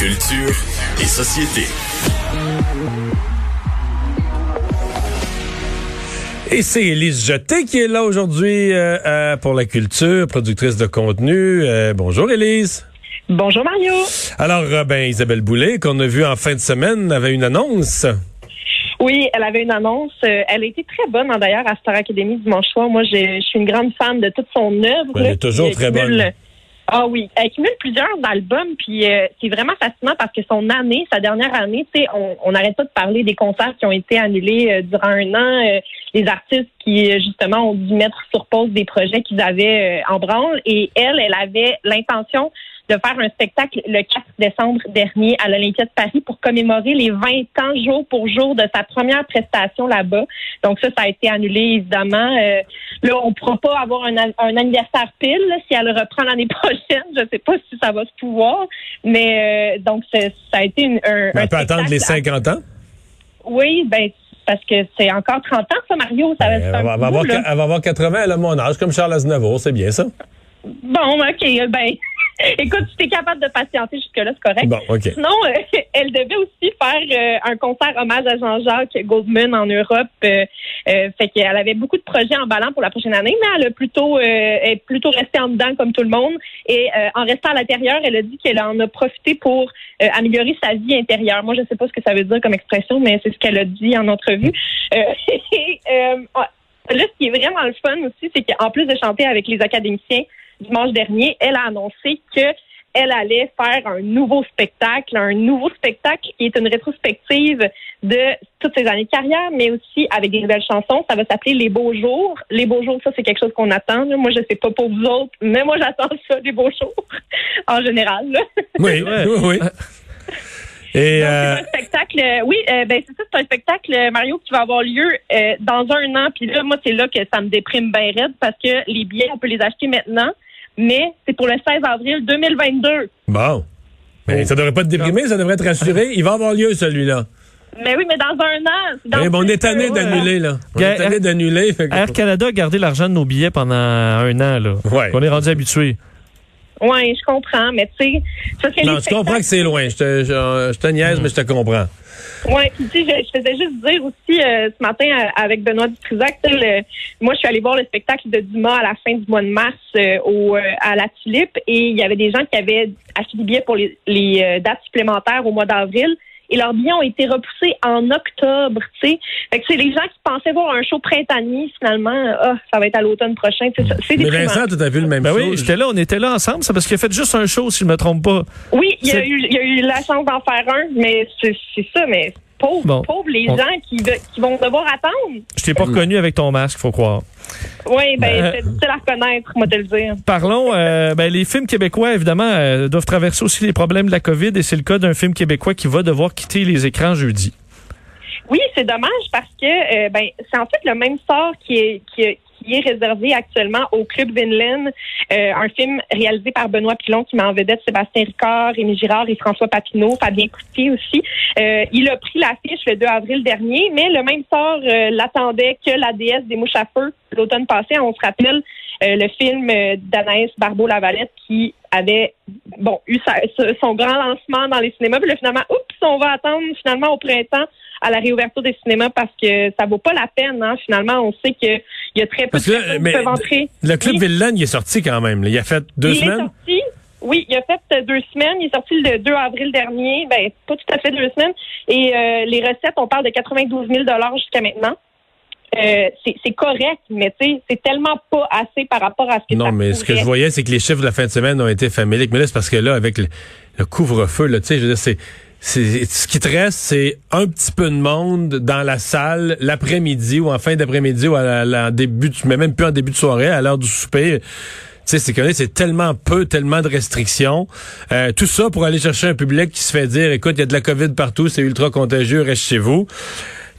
Culture et société. Et c'est Élise Jeté qui est là aujourd'hui euh, euh, pour la culture, productrice de contenu. Euh, bonjour Élise. Bonjour Mario. Alors, euh, ben, Isabelle Boulay, qu'on a vu en fin de semaine, avait une annonce. Oui, elle avait une annonce. Euh, elle a été très bonne, hein, d'ailleurs, à Star Academy dimanche soir. Moi, je suis une grande fan de toute son œuvre. Elle là, est toujours très bonne. Ah oui, elle cumule plusieurs albums, puis euh, c'est vraiment fascinant parce que son année, sa dernière année, tu sais, on n'arrête pas de parler des concerts qui ont été annulés euh, durant un an, euh, les artistes qui euh, justement ont dû mettre sur pause des projets qu'ils avaient euh, en branle, et elle, elle avait l'intention de faire un spectacle le 4 décembre dernier à l'Olympia de Paris pour commémorer les 20 ans jour pour jour de sa première prestation là-bas. Donc ça, ça a été annulé évidemment. Euh, là, on ne pourra pas avoir un, an- un anniversaire pile là, si elle reprend l'année prochaine. Je ne sais pas si ça va se pouvoir, mais euh, donc ça a été une, un, On un peut attendre les spectacle 50 ans? Oui, ben parce que c'est encore 30 ans ça, Mario. Ça va Elle va, avoir, elle va avoir 80, elle a mon âge, comme Charles Aznavour, c'est bien ça? Bon, ok, ben. Écoute, si t'es capable de patienter jusque-là, c'est correct. Bon. Sinon, euh, elle devait aussi faire euh, un concert hommage à Jean-Jacques Goldman en Europe. Euh, euh, fait qu'elle avait beaucoup de projets en ballant pour la prochaine année, mais elle a plutôt, euh, est plutôt restée en dedans comme tout le monde. Et euh, en restant à l'intérieur, elle a dit qu'elle en a profité pour euh, améliorer sa vie intérieure. Moi, je sais pas ce que ça veut dire comme expression, mais c'est ce qu'elle a dit en entrevue. Euh, et, euh, là, ce qui est vraiment le fun aussi, c'est qu'en plus de chanter avec les académiciens dimanche dernier, elle a annoncé que elle allait faire un nouveau spectacle, un nouveau spectacle qui est une rétrospective de toutes ses années de carrière, mais aussi avec des nouvelles chansons. Ça va s'appeler Les Beaux Jours. Les Beaux Jours, ça, c'est quelque chose qu'on attend. là. Moi, je sais pas pour vous autres, mais moi, j'attends ça, les Beaux Jours, en général. là. Oui, oui, oui. Et Donc, euh, c'est un spectacle, euh, oui, euh, ben c'est ça, c'est un spectacle, euh, Mario, qui va avoir lieu euh, dans un an. Puis là, moi, c'est là que ça me déprime bien raide parce que les billets, on peut les acheter maintenant, mais c'est pour le 16 avril 2022. bon. Mais ça devrait pas te déprimer, ça devrait te rassurer. Il va avoir lieu, celui-là. Mais oui, mais dans un an. dans Eh, ben, on est tanné d'annuler, là. On est tanné d'annuler. que- Air Canada a gardé l'argent de nos billets pendant un an, là. Ouais. On est rendu habitué. Oui, je comprends, mais tu sais, Non, tu comprends que c'est loin. Je te, je, je te niaise, mais je te comprends. Oui, puis tu sais, je, je faisais juste dire aussi euh, ce matin euh, avec Benoît Dutrisac, le- moi je suis allée voir le spectacle de Dumas à la fin du mois de mars euh, au, euh, à la Tulipe et il y avait des gens qui avaient acheté des billets pour les, les, euh, dates supplémentaires au mois d'avril et leurs billets ont été repoussés en octobre, tu sais. Fait que c'est les gens qui pensaient voir un show printanier, finalement, ah, ça va être à l'automne prochain. C'est ça- c'est Mais. Vincent, tu as vu le même Ben show. oui, j'étais là, on était là ensemble. C'est parce qu'il a fait juste un show, si je me trompe pas. Oui, il y, a eu, il y a eu la chance d'en faire un, mais c'est c'est ça, mais pauvre, Bon. pauvre les On- gens qui, vont devoir attendre. Je t'ai pas reconnu avec ton masque, faut croire. Oui, ben, Euh, c'est difficile à reconnaître, moi, te le dire. Parlons, euh, ben, les films québécois, évidemment, euh, doivent traverser aussi les problèmes de la COVID et c'est le cas d'un film québécois qui va devoir quitter les écrans jeudi. Oui, c'est dommage parce que euh, ben c'est en fait le même sort qui est qui est, réservé actuellement au Club Vinland, euh, un film réalisé par Benoît Pilon qui met en vedette Sébastien Ricard, Rémi Girard et François Papineau, Fabien Coutier aussi. Euh, il a pris l'affiche le 2 avril dernier, mais le même sort euh, l'attendait que la déesse des mouches à feu l'automne passé. On se rappelle le film d'Anaïs Barbeau-Lavalette qui avait bon eu sa- son grand lancement dans les cinémas. Puis là, finalement, oups, on va attendre finalement au printemps à la réouverture des cinémas parce que ça vaut pas la peine. Hein. Finalement, on sait qu'il y a très peu Parce de personnes qui peuvent entrer. Le Club Oui. Il est sorti quand même. là. Il a fait deux il semaines. est sorti. Oui, il a fait euh, deux semaines. Il est sorti le 2 avril dernier. Ben, pas tout à fait deux semaines. Et euh, les recettes, on parle de 92 000 jusqu'à maintenant. Euh, c'est correct, mais tu sais, c'est tellement pas assez par rapport à ce que Non, ça mais ce que je voyais, c'est que les chiffres de la fin de semaine ont été faméliques. Mais là, c'est parce que là, avec le, le couvre-feu, là, tu sais, je veux dire, c'est, ce qui te reste, c'est un petit peu de monde dans la salle l'après-midi ou en fin d'après-midi ou à la, la- en début, de- mais même plus en début de soirée, à l'heure du souper. Tu sais, c'est c'est tellement peu, tellement de restrictions. Euh, tout ça pour aller chercher un public qui se fait dire, écoute, il y a de la COVID partout, c'est ultra contagieux, reste chez vous.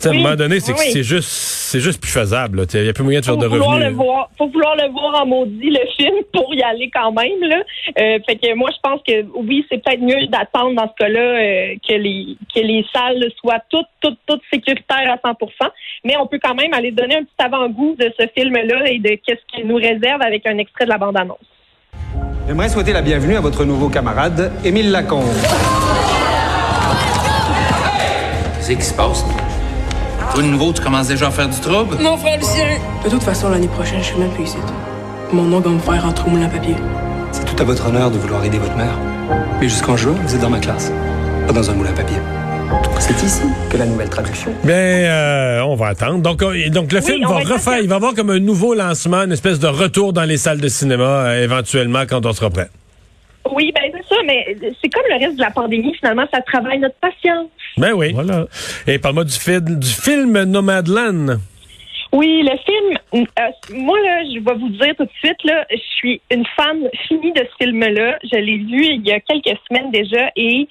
À un moment donné, c'est que oui. c'est juste, c'est juste plus faisable. Il y a plus moyen de faire faut de vouloir revenus. le voir, faut vouloir le voir en maudit le film pour y aller quand même là. Euh, fait que moi je pense que oui c'est peut-être mieux d'attendre dans ce cas-là euh, que les que les salles soient toutes toutes toutes sécuritaires à 100%. Mais on peut quand même aller donner un petit avant-goût de ce film-là et de qu'est-ce qu'il nous réserve avec un extrait de la bande-annonce. J'aimerais souhaiter la bienvenue à votre nouveau camarade, Émile Lacombe. c'est qui se passe? Toi, de nouveau, tu commences déjà à faire du trouble? Mon frère Lucien! De toute façon, l'année prochaine, je suis même plus ici. Mon nom va me faire rentrer au moulin à papier. C'est tout à votre honneur de vouloir aider votre mère. Mais jusqu'en juin, vous êtes dans ma classe, pas dans un moulin à papier. C'est ici que la nouvelle traduction. Bien, euh, on va attendre. Donc, euh, donc le Oui, film va refaire, il va avoir comme un nouveau lancement, une espèce de retour dans les salles de cinéma, euh, éventuellement, quand on sera prêt. Oui, ben ça, mais c'est comme le reste de la pandémie, finalement, ça travaille notre patience. Ben oui. Voilà. Et parle-moi du, film du film Nomadland. Oui, le film, euh, moi, là, je vais vous dire tout de suite, là, je suis une fan finie de ce film-là. Je l'ai vu il y a quelques semaines déjà et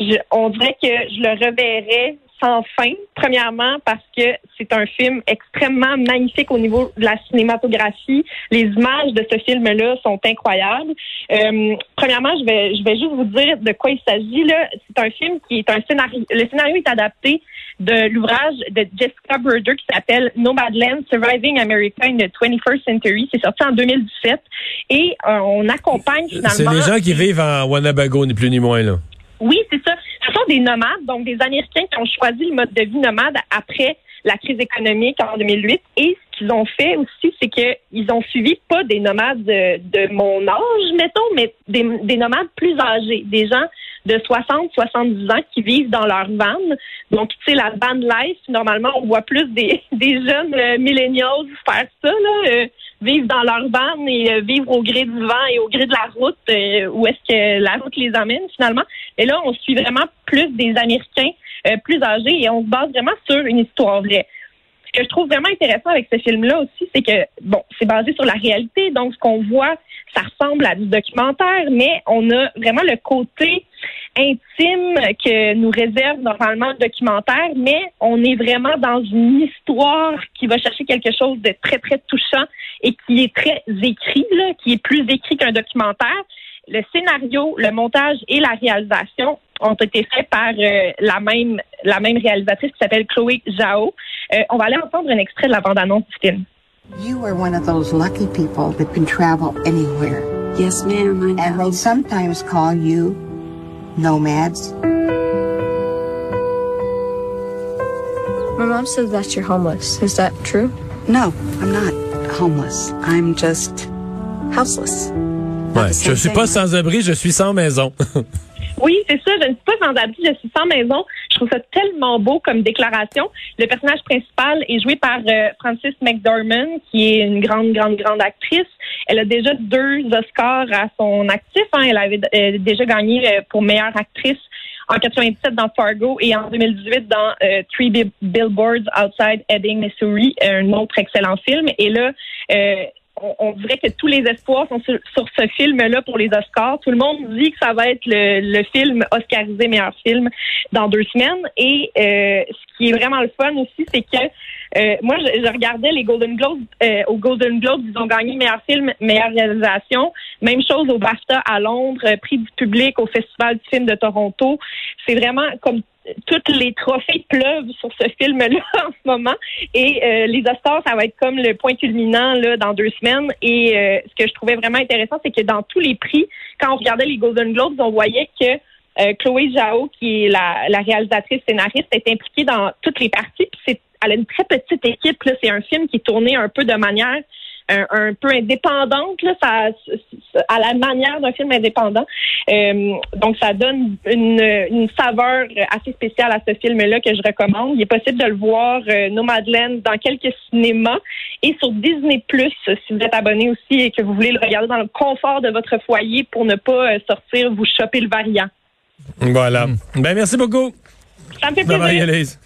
je, on dirait que je le reverrai sans fin. Premièrement, parce que c'est un film extrêmement magnifique au niveau de la cinématographie. Les images de ce film-là sont incroyables. Euh, premièrement, je vais, je vais juste vous dire de quoi il s'agit. Là, c'est un film qui est un scénario. Le scénario est adapté de l'ouvrage de Jessica Bruder qui s'appelle Nomadland Surviving America in the 21st Century. C'est sorti en 2017 et euh, on accompagne finalement. C'est les gens qui vivent en Wanabago, ni plus ni moins, là. Oui, c'est ça. Ce sont des nomades, donc des Américains qui ont choisi le mode de vie nomade après la crise économique en 2008. Et ce qu'ils ont fait aussi, c'est qu'ils ont suivi pas des nomades de, de mon âge, mettons, mais des, des nomades plus âgés, des gens de 60, 70 ans qui vivent dans leur van. Donc, tu sais, la van life, normalement, on voit plus des, des jeunes euh, millennials faire ça, là, euh, vivre dans leur van et euh, vivre au gré du vent et au gré de la route, euh, où est-ce que la route les amène finalement. Et là, on suit vraiment plus des Américains euh, plus âgés et on se base vraiment sur une histoire vraie. Ce que je trouve vraiment intéressant avec ce film-là aussi, c'est que, bon, c'est basé sur la réalité, donc ce qu'on voit, ça ressemble à du documentaire, mais on a vraiment le côté intime que nous réserve normalement le documentaire, mais on est vraiment dans une histoire qui va chercher quelque chose de très, très touchant et qui est très écrit, là, qui est plus écrit qu'un documentaire. Le scénario, le montage et la réalisation ont été faits par euh, la même la même réalisatrice qui s'appelle Chloé Zhao. Euh, on va aller entendre un extrait de la bande-annonce du film. You are one of those lucky people that can travel anywhere. Yes, ma'am, I And they sometimes call you nomads. My mom says that you're homeless. Is that true? No, I'm not homeless. I'm just houseless. Ouais, je suis pas sans abri, je suis sans maison. Oui, c'est ça. Je ne suis pas sans abri, je suis sans maison. Je trouve ça tellement beau comme déclaration. Le personnage principal est joué par euh, Frances McDormand, qui est une grande, grande, grande actrice. Elle a déjà deux Oscars à son actif. hein. Elle avait euh, déjà gagné euh, pour meilleure actrice en 97 dans Fargo et en 2018 dans euh, Three Bi- Billboards Outside Ebbing, Missouri, un autre excellent film. Et là, euh, on, on dirait que tous les espoirs sont sur, ce film-là pour les Oscars. Tout le monde dit que ça va être le, le film oscarisé meilleur film dans deux semaines. Et euh, ce qui est vraiment le fun aussi, c'est que euh, moi, je, je regardais les Golden Globes. Euh, aux Golden Globes, ils ont gagné meilleur film, meilleure réalisation. Même chose au BAFTA à Londres, euh, prix du public au Festival du film de Toronto. C'est vraiment comme tous les trophées pleuvent sur ce film-là en ce moment. Et euh, les Oscars, ça va être comme le point culminant là, dans deux semaines. Et euh, ce que je trouvais vraiment intéressant, c'est que dans tous les prix, quand on regardait les Golden Globes, on voyait que euh, Chloé Zhao, qui est la, la réalisatrice scénariste, est impliquée dans toutes les parties. Puis c'est, elle a une très petite équipe. Là. C'est un film qui est tourné un peu de manière un, un peu indépendante, là, ça, à la manière d'un film indépendant. Euh, donc, ça donne une, une saveur assez spéciale à ce film-là que je recommande. Il est possible de le voir, euh, Nomadland, dans quelques cinémas et sur Disney+, si vous êtes abonné aussi et que vous voulez le regarder dans le confort de votre foyer pour ne pas euh, sortir vous choper le variant. Voilà. Ben, merci beaucoup. Ça me fait Bye bye, plaisir. Élise.